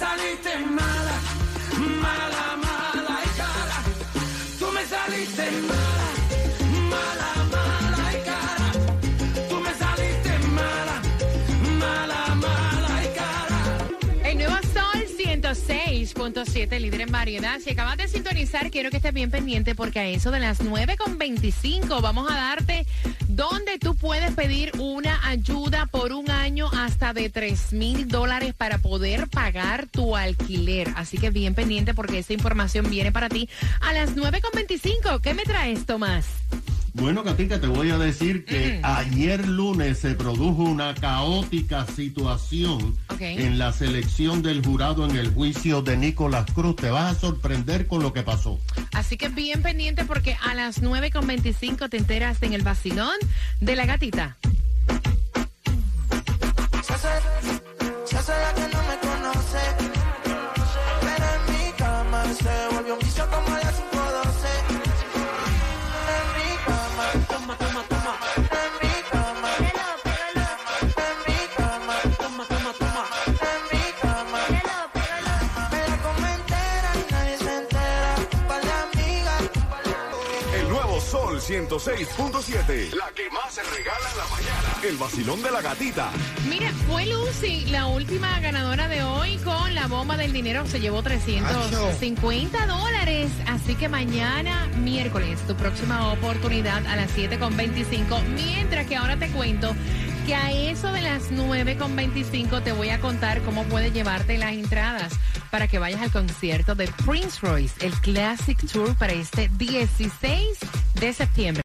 saliste mala, mala, mala y cara. Tú me saliste mala, mala, mala y cara. Tú me saliste mala, mala, mala y cara. El nuevo Sol 106.7, líder en variedad. Si acabas de sintonizar, quiero que estés bien pendiente porque a eso de las 9.25 vamos a darte donde tú puedes pedir una ayuda por un año hasta de 3 mil dólares para poder pagar tu alquiler. Así que bien pendiente porque esa información viene para ti a las 9.25. ¿Qué me traes, Tomás? Bueno, Katica, te voy a decir que ayer lunes se produjo una caótica situación en la selección del jurado en el juicio de Nicolás Cruz. Te vas a sorprender con lo que pasó. Así que bien pendiente porque a las 9.25 te enteras en el vacilón de la gatita. 106.7. La que más se regala en la mañana. El vacilón de la gatita. Mira, fue Lucy la última ganadora de hoy con la bomba del dinero. Se llevó 350 dólares. Así que mañana, miércoles, tu próxima oportunidad a las 7.25. Mientras que ahora te cuento que a eso de las 9.25 te voy a contar cómo puedes llevarte las entradas para que vayas al concierto de Prince Royce, el Classic Tour para este 16 de septiembre.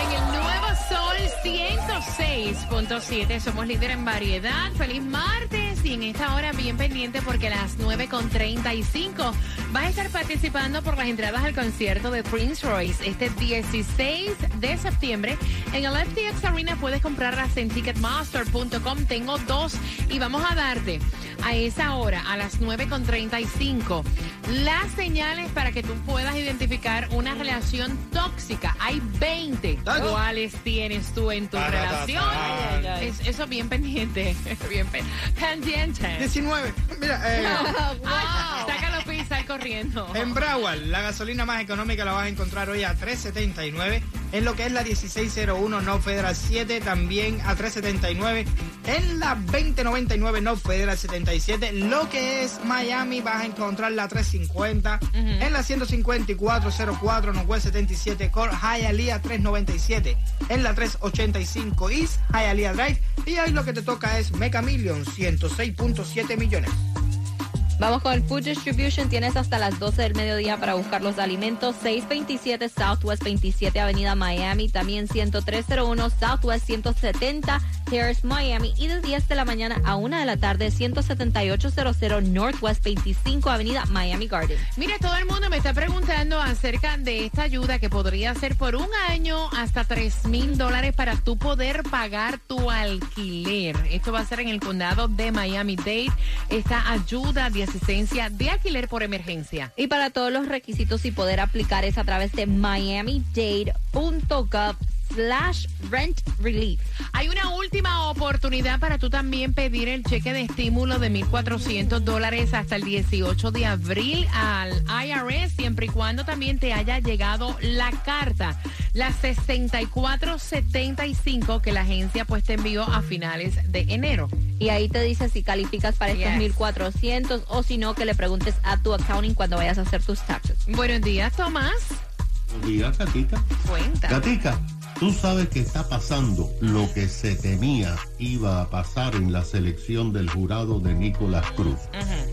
En el nuevo Sol 106.7 somos líder en variedad. Feliz martes bien pendiente porque a las 9.35 vas a estar participando por las entradas al concierto de Prince Royce este 16 de septiembre. En el FTX Arena puedes comprarlas en ticketmaster.com. Tengo dos y vamos a darte a esa hora, a las 9.35, las señales para que tú puedas identificar una relación tóxica. Hay 20. ¿Cuáles tienes tú en tu relación? Es- eso bien pendiente. Bien pen- pendiente. 19. Mira, eh, Ah, sácalo sal corriendo. en Broward, la gasolina más económica la vas a encontrar hoy a 3.79. En lo que es la 1601 North Federal 7, también a 3.79. En la 2099 North Federal 77, lo que es Miami, vas a encontrar la 350. En la 15404 Northwest 77 Core Hialeah 397. En la 385 East Hialeah Drive. Y hoy lo que te toca es Meca Million 106.7 millones. Vamos con el Food Distribution. Tienes hasta las 12 del mediodía para buscar los alimentos. 627 Southwest 27 Avenida Miami. También 10301 Southwest 170 Terrace Miami. Y de 10 de la mañana a 1 de la tarde 17800 Northwest 25 Avenida Miami Garden. Mira, todo el mundo me está preguntando acerca de esta ayuda que podría ser por un año hasta 3 mil dólares para tú poder pagar tu alquiler. Esto va a ser en el condado de Miami-Dade. Esta ayuda de asistencia de alquiler por emergencia. Y para todos los requisitos y poder aplicar es a través de miamidade.gov slash rent relief. Hay una última oportunidad para tú también pedir el cheque de estímulo de 1.400 dólares hasta el 18 de abril al IRS, siempre y cuando también te haya llegado la carta, la 6475 que la agencia pues te envió a finales de enero. y ahí te dice si calificas para estos Yes. 1400 o si no, que le preguntes a tu accounting cuando vayas a hacer tus taxes. Buenos días, Tomás. Diga, Katica. Cuenta. Katica, tú sabes que está pasando lo que se temía iba a pasar en la selección del jurado de Nicolás Cruz.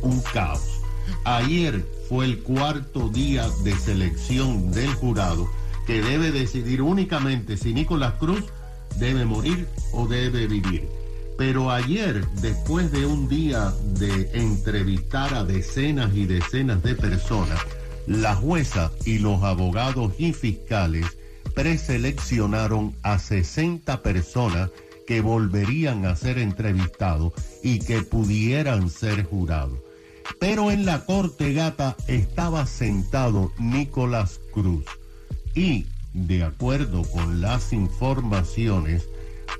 Un caos. Ayer fue el cuarto día de selección del jurado que debe decidir únicamente si Nicolás Cruz debe morir o debe vivir. Pero ayer, después de un día de entrevistar a decenas y decenas de personas, la jueza y los abogados y fiscales preseleccionaron a 60 personas que volverían a ser entrevistados y que pudieran ser jurados. Pero en la corte gata estaba sentado Nicolás Cruz y, de acuerdo con las informaciones,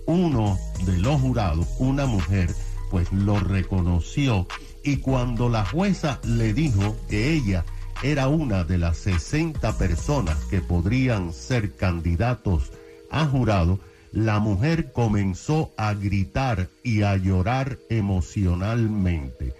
uno de los jurados, una mujer, pues lo reconoció y cuando la jueza le dijo que ella era una de las 60 personas que podrían ser candidatos a jurado, la mujer comenzó a gritar y a llorar emocionalmente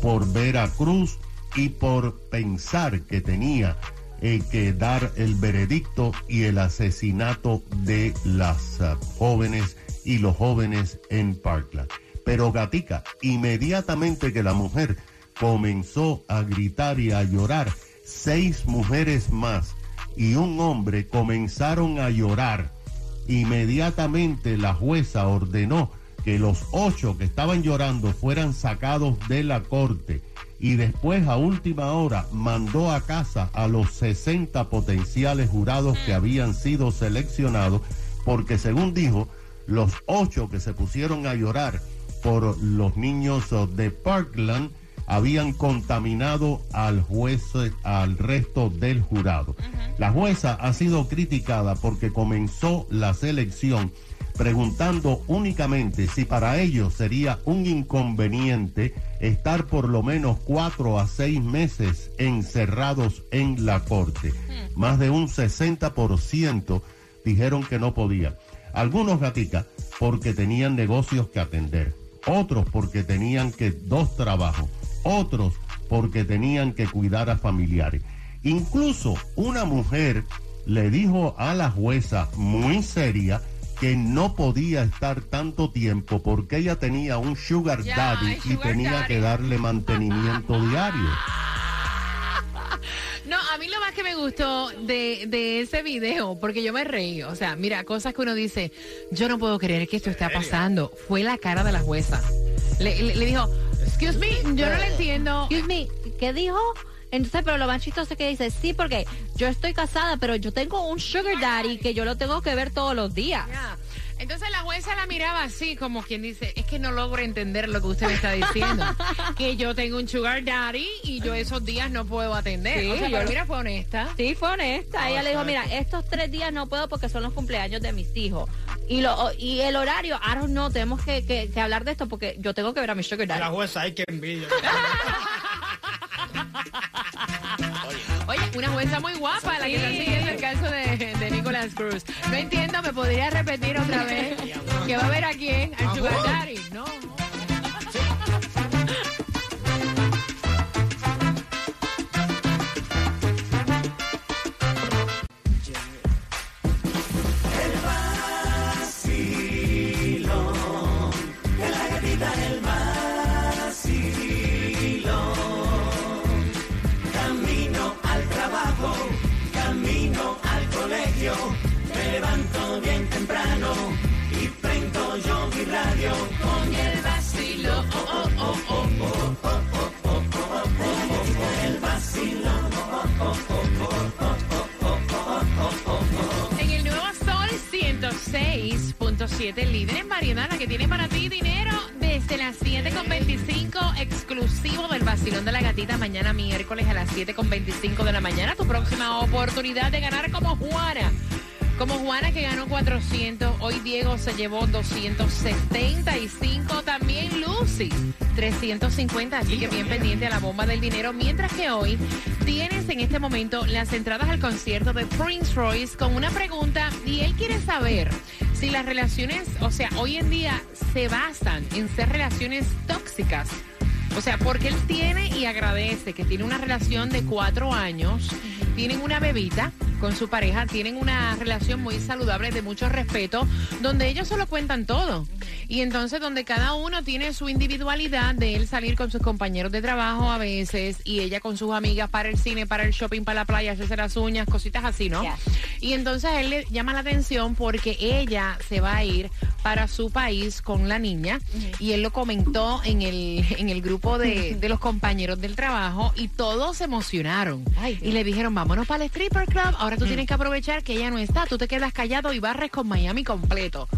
por ver a Cruz y por pensar que tenía eh, que dar el veredicto y el asesinato de las ah, jóvenes y los jóvenes en Parkland. Pero Gatica, inmediatamente que la mujer comenzó a gritar y a llorar, seis mujeres más y un hombre comenzaron a llorar. Inmediatamente la jueza ordenó que los ocho que estaban llorando fueran sacados de la corte y después a última hora mandó a casa a los 60 potenciales jurados que habían sido seleccionados porque según dijo, los ocho que se pusieron a llorar por los niños de Parkland habían contaminado al juez, al resto del jurado. La jueza ha sido criticada porque comenzó la selección preguntando únicamente si para ellos sería un inconveniente estar por lo menos cuatro a seis meses encerrados en la corte. Más de un 60% dijeron que no podía. Algunos gaticas porque tenían negocios que atender, otros porque tenían que dos trabajos, otros porque tenían que cuidar a familiares. Incluso una mujer le dijo a la jueza muy seria que no podía estar tanto tiempo porque ella tenía un sugar daddy y tenía daddy. que darle mantenimiento diario. No, a mí lo más que me gustó de, de ese video, porque yo me reí, o sea, mira, cosas que uno dice, yo no puedo creer que esto está pasando, fue la cara de la jueza. Le, le- le dijo, excuse me, yo no le entiendo. Excuse me, ¿qué dijo? Entonces, pero lo más chistoso es que dice, sí, porque yo estoy casada, pero yo tengo un sugar daddy que yo lo tengo que ver todos los días. Ya. Entonces la jueza la miraba así, como quien dice, es que no logro entender lo que usted me está diciendo. que yo tengo un sugar daddy y yo esos días no puedo atender. Sí, o sea, yo pero lo- mira, fue honesta. Sí, fue honesta. Ella le dijo, mira, estos tres días no puedo porque son los cumpleaños de mis hijos. Y lo y el horario, I don't know, tenemos que, que- que hablar de esto porque yo tengo que ver a mi sugar La daddy. jueza, hay que envidia. Oye, una jueza muy guapa la que está siguiendo el caso de, de Nicolás Cruz. No entiendo, ¿me podría repetir otra vez? ¿Que va a ver a quién? ¿Al sugar daddy? No. A las 7.25 de la mañana. Tu próxima oportunidad de ganar como Juana. Como Juana que ganó 400, hoy Diego se llevó 275, también Lucy 350, así que bien pendiente a la bomba del dinero, mientras que hoy tienes en este momento las entradas al concierto de Prince Royce con una pregunta y él quiere saber si las relaciones, o sea, hoy en día se basan en ser relaciones tóxicas. O sea, porque él tiene y agradece que tiene una relación de cuatro años, tienen una bebita con su pareja, tienen una relación muy saludable de mucho respeto, donde ellos se lo cuentan todo. Y entonces donde cada uno tiene su individualidad de él salir con sus compañeros de trabajo a veces y ella con sus amigas para el cine, para el shopping, para la playa, hacerse las uñas, cositas así, ¿no? Y entonces él le llama la atención porque ella se va a ir para su país con la niña y él lo comentó en el, en el grupo de, de los compañeros del trabajo y todos se emocionaron. Ay, y le dijeron, vámonos para el stripper club, ahora tú tienes que aprovechar que ella no está, tú te quedas callado y barres con Miami completo.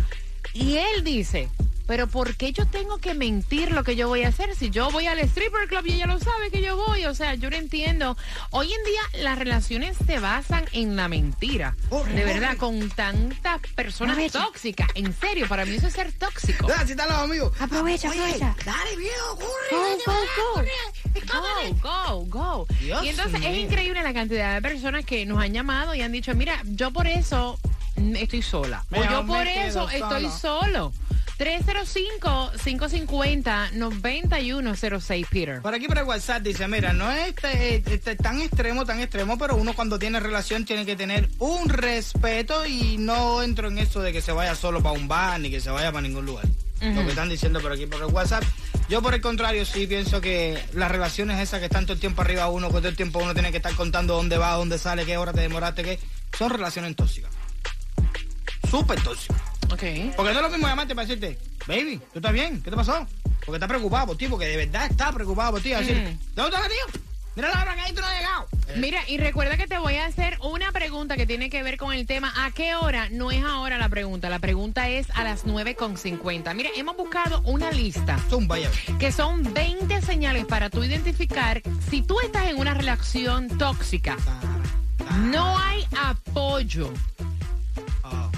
Y él dice, pero ¿por qué yo tengo que mentir lo que yo voy a hacer si yo voy al stripper club y ella lo sabe que yo voy? O sea, yo no entiendo. Hoy en día las relaciones se basan en la mentira. de verdad, con tantas personas tóxicas. En serio, para mí eso es ser tóxico. Están los amigos. Aprovecha, aprovecha. Dale, viejo, corre. Go, go, go. Go, go, go. Dios y entonces mío. es increíble la cantidad de personas que nos han llamado y han dicho, mira, yo por eso estoy sola. O yo por eso estoy solo. solo. 305-550-9106, Peter. Por aquí por el WhatsApp dice, mira, no es este, este, tan extremo, tan extremo, pero uno cuando tiene relación tiene que tener un respeto y no entro en eso de que se vaya solo para un bar ni que se vaya para ningún lugar. Lo que están diciendo por aquí por el WhatsApp. Yo por el contrario sí pienso que las relaciones esas que están todo el tiempo arriba uno, que todo el tiempo uno tiene que estar contando dónde va, dónde sale, qué hora te demoraste, qué, son relaciones tóxicas. Súper tóxicas. Ok. Porque no es lo mismo llamarte para decirte, baby, ¿tú estás bien? ¿Qué te pasó? Porque está preocupado por ti, porque de verdad está preocupado por ti. Mm. ¿dónde estás, tío? Mira la hora que ahí tú no has llegado. Eh, Mira, y recuerda que te voy a hacer una pregunta que tiene que ver con el tema. ¿A qué hora? No es ahora la pregunta. La pregunta es a las 9.50. Mira, hemos buscado una lista Zumba ya. que son 20 señales para tú identificar si tú estás en una relación tóxica. No hay apoyo.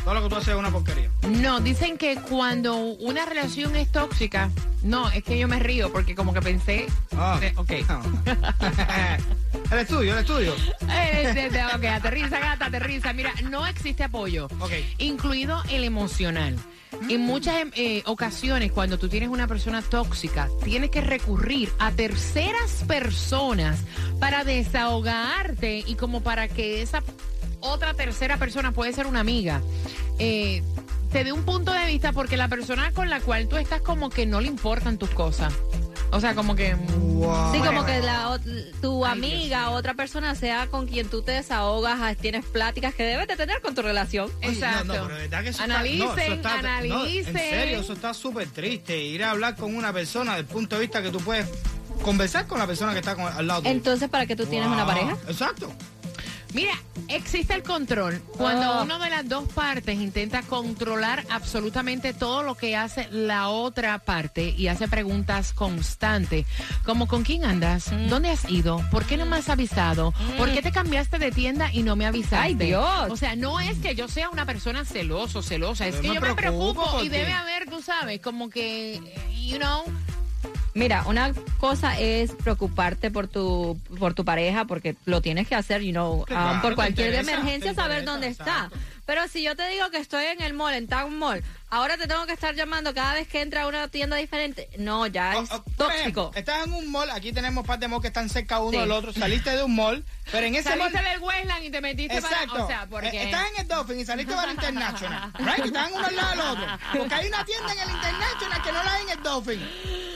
Todo lo que tú haces es una porquería. No, dicen que cuando una relación es tóxica, no, es que yo me río porque como que pensé, Ah. eh, ok. el estudio, el estudio. Eh, ok, aterriza, gata, aterriza. Mira, no existe apoyo, Ok. incluido el emocional. En muchas em, eh, ocasiones, cuando tú tienes una persona tóxica, tienes que recurrir a terceras personas para desahogarte y como para que esa otra tercera persona puede ser una amiga. eh, te dé un punto de vista porque la persona con la cual tú estás como que no le importan tus cosas. O sea, como que... Wow. Sí, como que la, tu amiga, otra persona sea con quien tú te desahogas, ah, tienes pláticas que debes de tener con tu relación. Oye, Exacto. No, no, pero de verdad que eso Analicen, está, no, eso está- no, analicen. en serio, eso está súper triste. Ir a hablar con una persona desde el punto de vista que tú puedes conversar con la persona que está con- al lado tuyo. Entonces, ¿para qué tú tienes una pareja? Exacto. Mira, existe el control. Cuando Ah. uno de las dos partes intenta controlar absolutamente todo lo que hace la otra parte y hace preguntas constantes, como ¿con quién andas? Mm. ¿Dónde has ido? ¿Por qué no me has avisado? ¿Por qué te cambiaste de tienda y no me avisaste? Ay, Dios. O sea, no es que yo sea una persona celoso, celosa, es que me yo me preocupo y debe haber, tú sabes, como que, you know, Mira, una cosa es preocuparte por tu por tu pareja porque lo tienes que hacer, you know, um, por cualquier interesa, emergencia saber interesa, dónde exacto. está. Pero si yo te digo que estoy en el mall, en Town Mall, ahora te tengo que estar llamando cada vez que entra a una tienda diferente, no, ya es Oh, oh, tóxico. ejemplo, estás en un mall, aquí tenemos par de malls que están cerca uno Sí. del otro, saliste de un mall, pero en ese mall... saliste del Westland y te metiste Exacto. para... O sea, porque... Eh, Estás en el Dolphin y saliste para el International. Right? Que están uno al lado del otro. Porque hay una tienda en el International que no la hay en el Dolphin.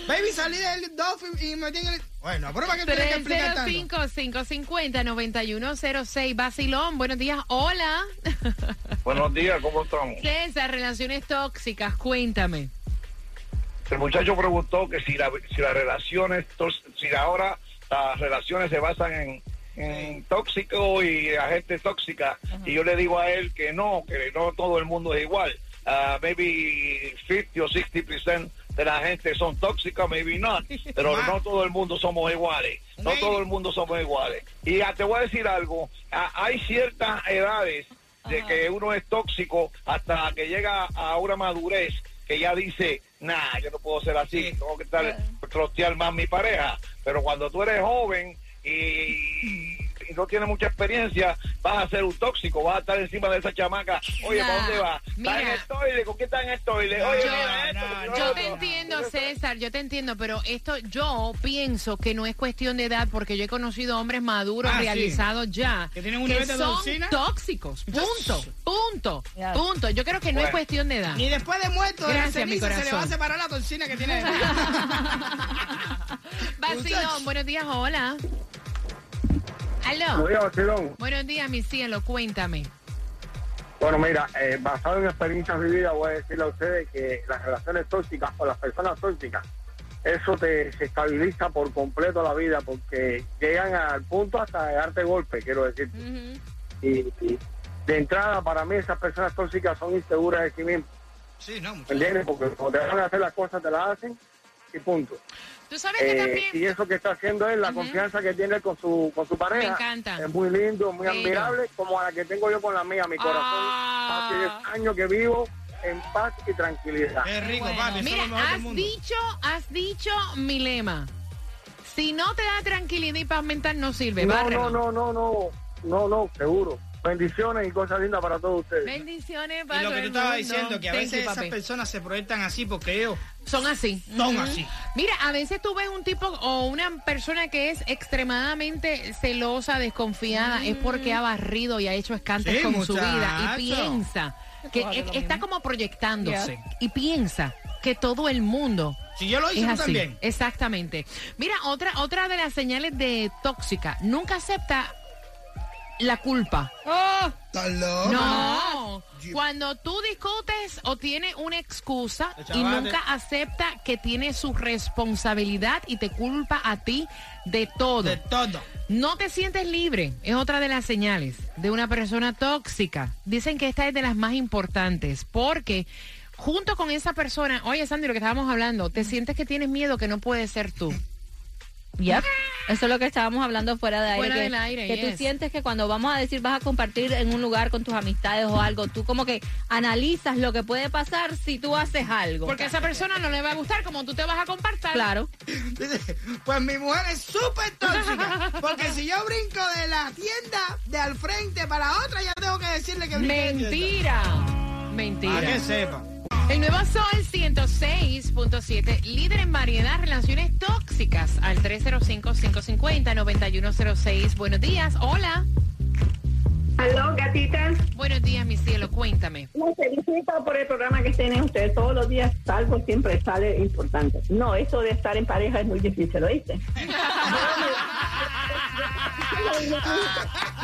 Baby, salí del Dolphin y me metí en el. Bueno, pero para que tienes que explicar tanto. 305-550-9106. Basilón, buenos días. Hola. Buenos días, ¿cómo estamos? César, relaciones tóxicas, cuéntame. El muchacho preguntó que si, la, si las relaciones, si ahora las relaciones se basan en, en tóxico y la gente tóxica, y yo le digo a él que no, que no todo el mundo es igual. Ah, maybe 50 o 60% de la gente son tóxicas, maybe not, pero no todo el mundo somos iguales. No todo el mundo somos iguales. Y ah, te voy a decir algo, ah, hay ciertas edades de que uno es tóxico hasta que llega a una madurez que ya dice, nah, yo no puedo ser así, tengo que estar trostear más mi pareja. Pero cuando tú eres joven y, y no tienes mucha experiencia, vas a ser un tóxico, vas a estar encima de esa chamaca. Oye, ¿para dónde vas? ¿Estás en el toile? ¿Con qué estás en el toile? Oye, Yo- mira esto, Yo te entiendo, César, yo te entiendo, pero esto yo pienso que no es cuestión de edad porque yo he conocido hombres maduros, Ah, sí. realizados ya, Que tienen un nivel de son tóxicos. Punto, punto, punto. Yo creo que no es cuestión de edad. Ni después de muerto, de la Gracias, mi ceniza, se le va a corazón. separar la toxina que tiene. Vacilón, buenos días, hola. Aló. Vacilón. Buenos días, mi cielo, cuéntame. Bueno, mira, eh, basado en experiencias vividas, voy a decirle a ustedes que las relaciones tóxicas o las personas tóxicas, eso te se estabiliza por completo la vida porque llegan al punto hasta de darte golpe, quiero decir. y, y de entrada, para mí, esas personas tóxicas son inseguras de sí mismas, Sí, no, ¿me muchacho. entiendes? Porque cuando te van a hacer las cosas, te las hacen y punto. Tú sabes que Eh, también... y eso que está haciendo es la confianza que tiene con su con su pareja. Me encanta. Es muy lindo, muy admirable, como la que tengo yo con la mía, mi corazón. Ah. Hace 10 años que vivo en paz y tranquilidad. Qué rico, Bueno, papi. Mira, es del has mundo. dicho, has dicho mi lema. Si no te da tranquilidad y paz mental, no sirve. No, Bárrelo. no, no, no, no, no, no, seguro. Bendiciones y cosas lindas para todos ustedes. Bendiciones Y para lo todo que tú estabas diciendo, que a Thank veces you, esas papi. personas se proyectan así porque ellos Son así. son así. Mira, a veces tú ves un tipo o una persona que es extremadamente celosa, desconfiada, es porque ha barrido y ha hecho escantes Sí, con su vida y piensa que lo está mismo. como proyectándose y piensa que todo el mundo Si yo lo hice, es tú así. también. Exactamente. Mira, otra otra de las señales de tóxica, nunca acepta la culpa. Oh. No. Cuando tú discutes o tienes una excusa y nunca acepta que tiene su responsabilidad y te culpa a ti de todo. De todo. No te sientes libre. Es otra de las señales de una persona tóxica. Dicen que esta es de las más importantes porque junto con esa persona, oye Sandy, lo que estábamos hablando, te sientes que tienes miedo que no puedes ser tú. yep. Eso es lo que estábamos hablando fuera de aire. Fuera que, del aire, que tú sientes que cuando vamos a decir vas a compartir en un lugar con tus amistades o algo, tú como que analizas lo que puede pasar si tú haces algo. Porque a esa persona no le va a gustar como tú te vas a compartir. Claro. Pues mi mujer es súper tóxica. Porque si yo brinco de la tienda de al frente para otra, ya tengo que decirle que tienda. Mentira. Para Mentira. que sepa. El nuevo Sol 106.7, líder en variedad, relaciones tóxicas, al 305-550-9106. Buenos días, hola. Aló, gatita. Buenos días, mi cielo, cuéntame. Los felicito por el programa que tienen ustedes. Todos los días salgo, siempre sale importante. No, eso de estar en pareja es muy difícil, ¿oíste?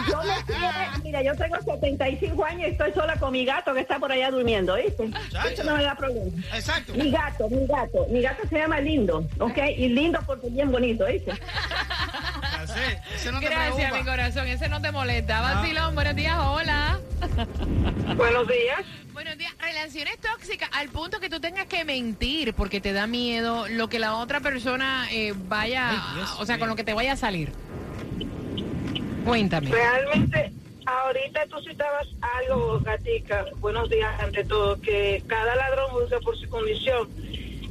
Yo me quiero- mira, yo tengo 75 años y estoy sola con mi gato que está por allá durmiendo, ¿oíste? Eso no me da problema. Exacto. Mi gato, mi gato, mi gato se llama Lindo, ¿ok? Y lindo porque es bien bonito, ese no te Gracias, preocupa. mi corazón, ese no te molesta. Vacilón, buenos días, hola. Buenos días. Buenos días, relaciones tóxicas, al punto que tú tengas que mentir porque te da miedo lo que la otra persona eh, vaya, Ay, Dios o sea, con lo que te vaya a salir. Cuéntame. Realmente, ahorita tú citabas algo, Gatica, buenos días ante todo, que cada ladrón juzga por su condición.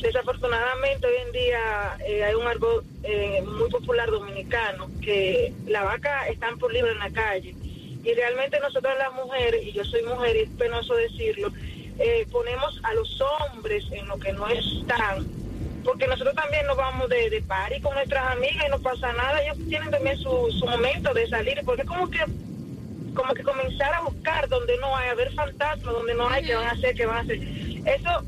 Desafortunadamente, hoy en día eh, hay un árbol eh, muy popular dominicano, que la vaca están por libre en la calle. Y realmente nosotros las mujeres, y yo soy mujer y es penoso decirlo, eh, ponemos a los hombres en lo que no están porque nosotros también nos vamos de, de party con nuestras amigas y no pasa nada, ellos tienen también su, su momento de salir, porque es como que como que comenzar a buscar donde no hay, a ver fantasmas, donde no hay, que van a hacer, que van a hacer. Eso,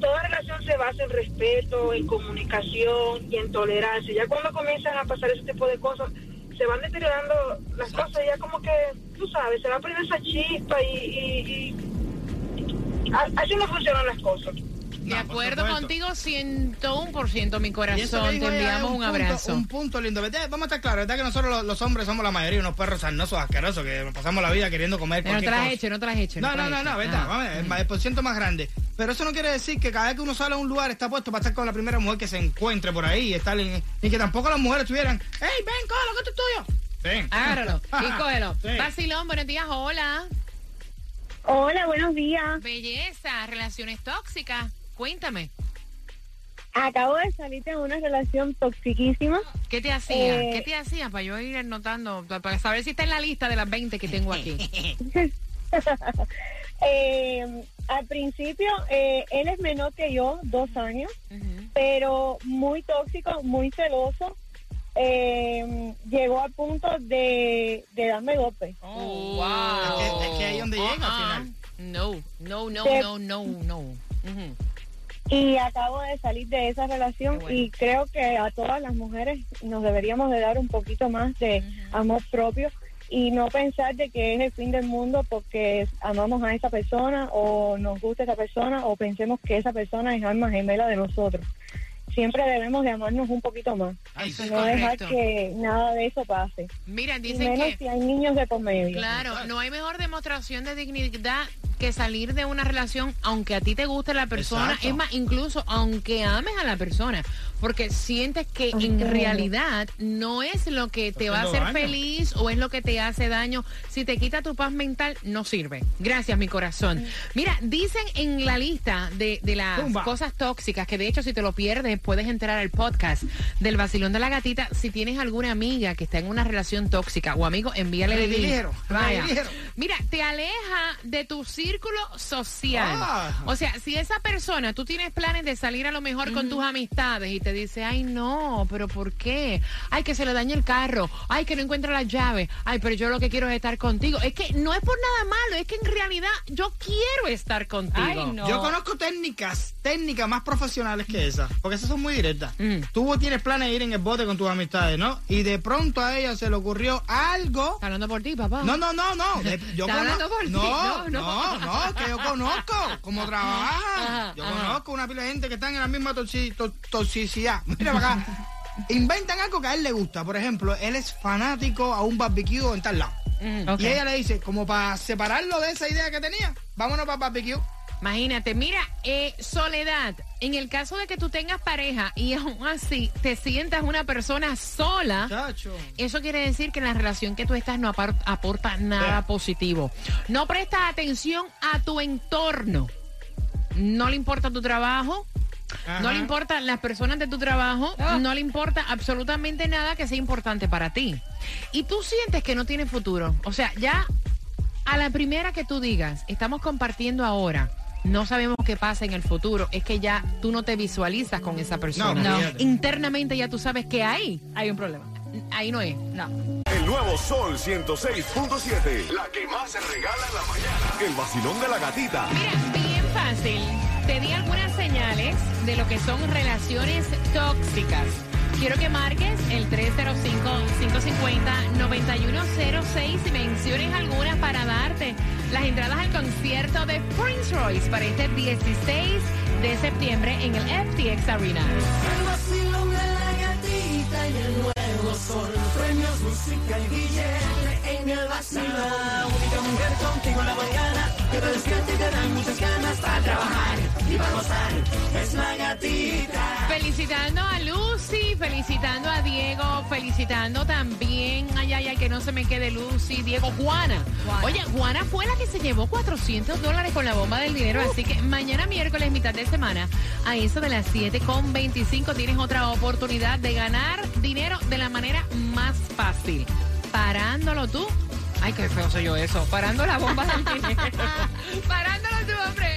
toda relación se basa en respeto, en comunicación y en tolerancia. Ya cuando comienzan a pasar ese tipo de cosas, se van deteriorando las cosas, ya como que, tú sabes, se va a perder esa chispa y... y- y- así no funcionan las cosas. De acuerdo contigo, 101%, mi corazón. Te enviamos un, punto- abrazo. Un punto lindo. Vete, Vamos a estar claros, ¿verdad que nosotros los, los hombres somos la mayoría unos perros sarnosos, asquerosos, que nos pasamos la vida queriendo comer Pero no te las hecho, no te las hecho. No, no, no, no, verdad, Ah. vamos a ver, el por ciento más grande. Pero eso no quiere decir que cada vez que uno sale a un lugar está puesto para estar con la primera mujer que se encuentre por ahí y estar en- y que tampoco las mujeres estuvieran, ¡Ey, ven, cógelo, que esto es tuyo! Ven. Agárralo y cógelo. Sí. Vacilón, buenos días, hola. Hola, buenos días. Belleza, relaciones tóxicas. Cuéntame. Acabo de salir de una relación toxiquísima. ¿Qué te hacía? Eh, ¿Qué te hacía para yo ir anotando, pa- para saber si está en la lista de las 20 que tengo aquí? Eh, al principio, eh, él es menor que yo, dos años, pero muy tóxico, muy celoso. Eh, llegó al punto de, de darme golpes. Oh, wow. Es que- es que ahí es donde llega al final. No, no, no, no, no, no. Y acabo de salir de esa relación bueno. y creo que a todas las mujeres nos deberíamos de dar un poquito más de amor propio y no pensar de que es el fin del mundo porque amamos a esa persona o nos gusta esa persona o pensemos que esa persona es alma gemela de nosotros. Siempre debemos de amarnos un poquito más. Eso es no dejar que nada de eso pase. Mira, Y dicen menos que... si hay niños de por medio. Claro, no hay mejor demostración de dignidad que salir de una relación aunque a ti te guste la persona, Exacto. es más, incluso aunque ames a la persona, porque sientes que en realidad no es lo que te va a hacer daño. feliz o es lo que te hace daño. Si te quita tu paz mental, no sirve. Gracias, mi corazón. Mira, dicen en la lista de, de las Zumba. cosas tóxicas, que de hecho si te lo pierdes puedes entrar al podcast del vacilón de la gatita. Si tienes alguna amiga que está en una relación tóxica o amigo, envíale el Vaya. redirigieron. Mira, te aleja de tu círculo social. Ah. O sea, si esa persona, tú tienes planes de salir a lo mejor con tus amistades y te dice, ay no, pero ¿por qué? Ay, que se le dañe el carro. Ay, que no encuentra la llave. Ay, pero yo lo que quiero es estar contigo. Es que no es por nada malo, es que en realidad yo quiero estar contigo. Ay, no. Yo conozco técnicas, técnicas más profesionales que esas, porque esas son muy directas. Mm. Tú tienes planes de ir en el bote con tus amistades, ¿no? Y de pronto a ella se le ocurrió algo. Está hablando por ti, papá. No, no, no, no. de- Yo Está hablando por ti. no, No, no. No, que yo conozco cómo trabajan. Yo conozco una pila de gente que están en la misma toxi- to- toxicidad. Mira para acá. Inventan algo que a él le gusta. Por ejemplo, él es fanático a un barbecue en tal lado. Mm. Y ella le dice, como para separarlo de esa idea que tenía, vámonos para el barbecue. Imagínate, mira, eh, Soledad, en el caso de que tú tengas pareja y aún así te sientas una persona sola, Chacho. eso quiere decir que en la relación que tú estás no aporta nada Sí. positivo. No prestas atención a tu entorno. No le importa tu trabajo. Ajá. No le importan las personas de tu trabajo, Ah. no le importa absolutamente nada que sea importante para ti. Y tú sientes que no tiene futuro. O sea, ya a la primera que tú digas, estamos compartiendo ahora, no sabemos qué pasa en el futuro, es que ya tú no te visualizas con esa persona. No, fíjate. Internamente ya tú sabes que ahí, Hay un problema. ahí no es. No. El nuevo Sol 106.7. La que más se regala en la mañana. El vacilón de la gatita. Mira, bien fácil. Te di algunas señales de lo que son relaciones tóxicas. Quiero que marques el 305-550-9106 y menciones algunas para darte las entradas al concierto de Prince Royce para este 16 de septiembre en el FTX Arena. El vacilón de la gatita y el nuevo sol. Premios, música y billete en el vacilón. La única mujer contigo en la mañana que te despierta y te dan muchas ganas para trabajar y para gozar. Es la gatita. Felicitando a Lucy, felicitando a Diego, felicitando también, ay, ay, ay, que no se me quede Lucy, Diego, Juana. Juana. Oye, Juana fue la que se llevó 400 dólares con la bomba del dinero, así que mañana miércoles, mitad de semana, a eso de las 7 con 25, tienes otra oportunidad de ganar dinero de la manera más fácil. Parándolo tú. Ay, qué feo soy yo eso. Parando la bomba del dinero. Parándolo tú, hombre.